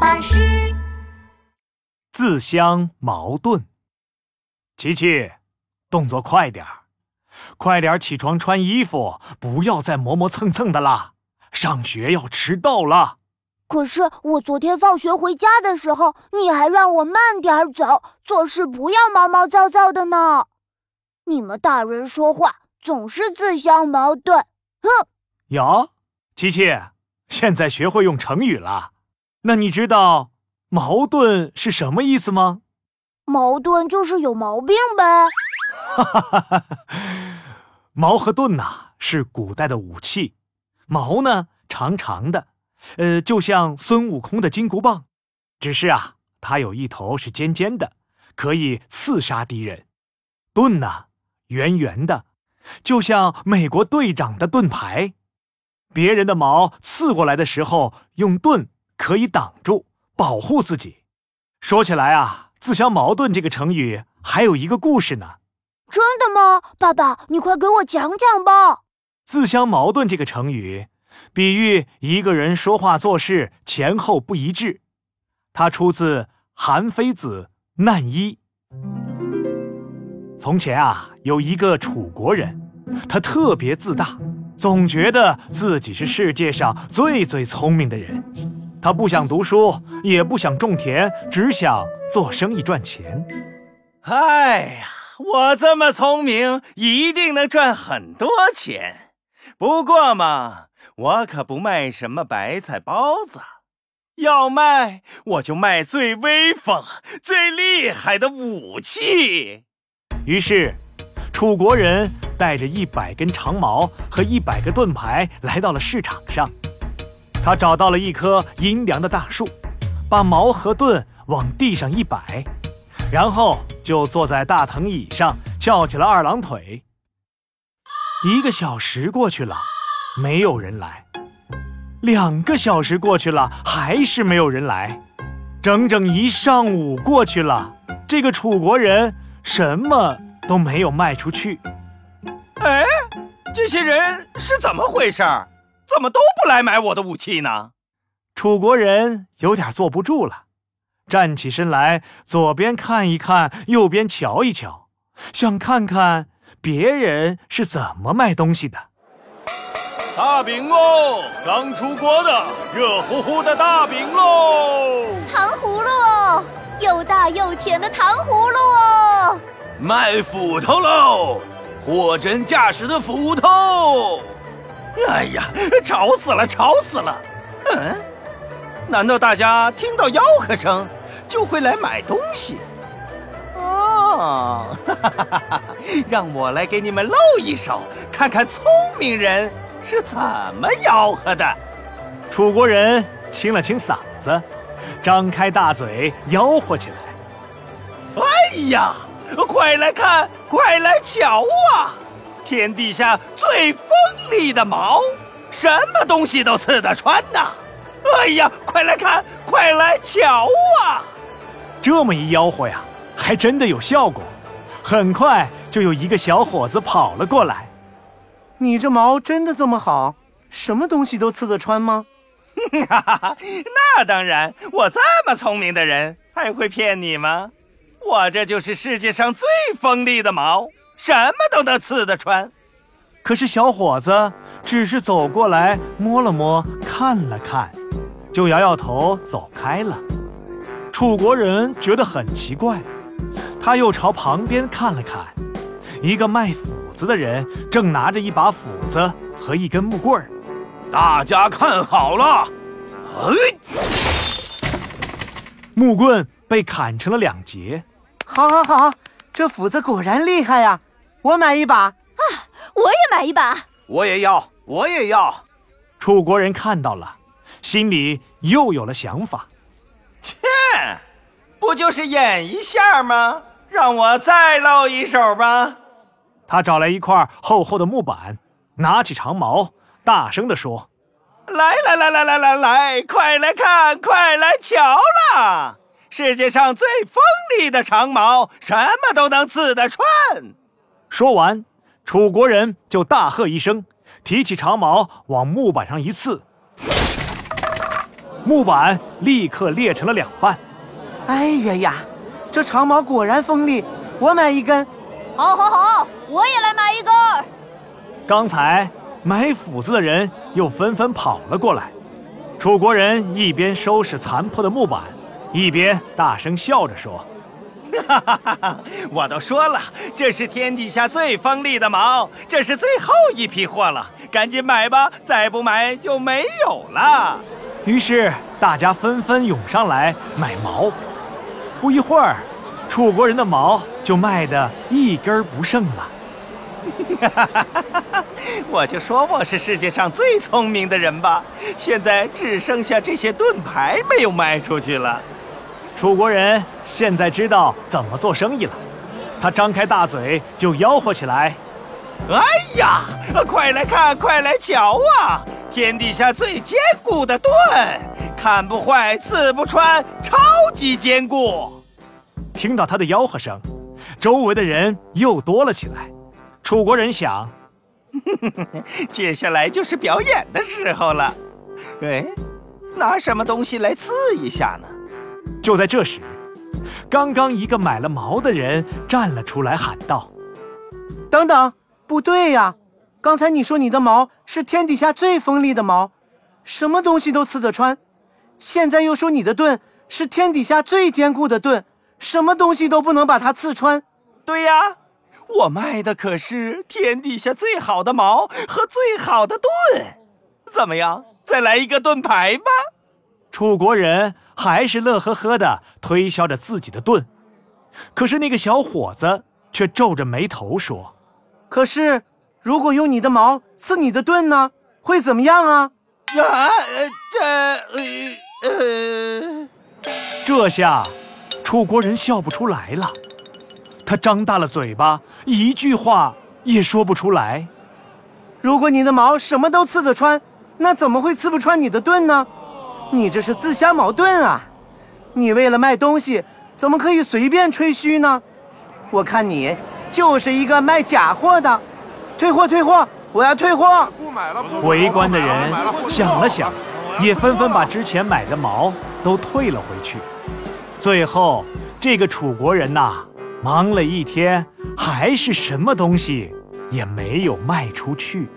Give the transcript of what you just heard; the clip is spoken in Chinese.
巴士。自相矛盾。琪琪，动作快点儿，快点起床穿衣服，不要再磨磨蹭蹭的啦！上学要迟到了。可是我昨天放学回家的时候，你还让我慢点儿走，做事不要毛毛躁躁的呢。你们大人说话总是自相矛盾。哼！哟，琪琪，现在学会用成语了。那你知道矛盾是什么意思吗？矛盾就是有毛病呗。哈哈哈哈矛和盾呐，是古代的武器。矛呢，长长的，呃，就像孙悟空的金箍棒，只是啊，它有一头是尖尖的，可以刺杀敌人。盾呢，圆圆的，就像美国队长的盾牌。别人的矛刺过来的时候，用盾。可以挡住，保护自己。说起来啊，“自相矛盾”这个成语还有一个故事呢。真的吗？爸爸，你快给我讲讲吧。自相矛盾这个成语，比喻一个人说话做事前后不一致。它出自《韩非子·难一》。从前啊，有一个楚国人，他特别自大，总觉得自己是世界上最最聪明的人。他不想读书，也不想种田，只想做生意赚钱。哎呀，我这么聪明，一定能赚很多钱。不过嘛，我可不卖什么白菜包子，要卖我就卖最威风、最厉害的武器。于是，楚国人带着一百根长矛和一百个盾牌来到了市场上。他找到了一棵阴凉的大树，把矛和盾往地上一摆，然后就坐在大藤椅上翘起了二郎腿。一个小时过去了，没有人来；两个小时过去了，还是没有人来；整整一上午过去了，这个楚国人什么都没有卖出去。哎，这些人是怎么回事？怎么都不来买我的武器呢？楚国人有点坐不住了，站起身来，左边看一看，右边瞧一瞧，想看看别人是怎么卖东西的。大饼喽，刚出锅的热乎乎的大饼喽！糖葫芦哦，又大又甜的糖葫芦哦！卖斧头喽，货真价实的斧头。哎呀，吵死了，吵死了！嗯，难道大家听到吆喝声就会来买东西？哦，哈哈哈哈让我来给你们露一手，看看聪明人是怎么吆喝的。楚国人清了清嗓子，张开大嘴吆喝起来：“哎呀，快来看，快来瞧啊！”天底下最锋利的矛，什么东西都刺得穿呐！哎呀，快来看，快来瞧啊！这么一吆喝呀，还真的有效果。很快就有一个小伙子跑了过来：“你这矛真的这么好？什么东西都刺得穿吗？”哈哈哈，那当然，我这么聪明的人还会骗你吗？我这就是世界上最锋利的矛。什么都能刺得穿，可是小伙子只是走过来摸了摸，看了看，就摇摇头走开了。楚国人觉得很奇怪，他又朝旁边看了看，一个卖斧子的人正拿着一把斧子和一根木棍儿。大家看好了，哎，木棍被砍成了两截。好，好，好，这斧子果然厉害呀！我买一把啊！我也买一把，我也要，我也要。楚国人看到了，心里又有了想法。切，不就是演一下吗？让我再露一手吧。他找来一块厚厚的木板，拿起长矛，大声地说：“来来来来来来来，快来看，快来瞧啦！世界上最锋利的长矛，什么都能刺得穿。”说完，楚国人就大喝一声，提起长矛往木板上一刺，木板立刻裂成了两半。哎呀呀，这长矛果然锋利，我买一根。好，好，好，我也来买一根。刚才买斧子的人又纷纷跑了过来。楚国人一边收拾残破的木板，一边大声笑着说：“哈哈哈哈！我都说了，这是天底下最锋利的矛，这是最后一批货了，赶紧买吧，再不买就没有了。”于是大家纷纷涌上来买矛。不一会儿，楚国人的矛就卖得一根不剩了。我就说我是世界上最聪明的人吧！现在只剩下这些盾牌没有卖出去了。楚国人现在知道怎么做生意了，他张开大嘴就吆喝起来：“哎呀，快来看，快来瞧啊！天底下最坚固的盾，看不坏，刺不穿，超级坚固！”听到他的吆喝声，周围的人又多了起来。楚国人想，接下来就是表演的时候了。哎，拿什么东西来刺一下呢？就在这时，刚刚一个买了矛的人站了出来，喊道：“等等，不对呀！刚才你说你的矛是天底下最锋利的矛，什么东西都刺得穿；现在又说你的盾是天底下最坚固的盾，什么东西都不能把它刺穿。对呀。”我卖的可是天底下最好的矛和最好的盾，怎么样？再来一个盾牌吧！楚国人还是乐呵呵的推销着自己的盾，可是那个小伙子却皱着眉头说：“可是，如果用你的矛刺你的盾呢，会怎么样啊？”啊，这呃呃，这下楚国人笑不出来了。他张大了嘴巴，一句话也说不出来。如果你的矛什么都刺得穿，那怎么会刺不穿你的盾呢？你这是自相矛盾啊！你为了卖东西，怎么可以随便吹嘘呢？我看你就是一个卖假货的。退货，退货！我要退货！围观的人想了想，也纷纷把之前买的毛都退了回去。最后，这个楚国人呐。忙了一天，还是什么东西也没有卖出去。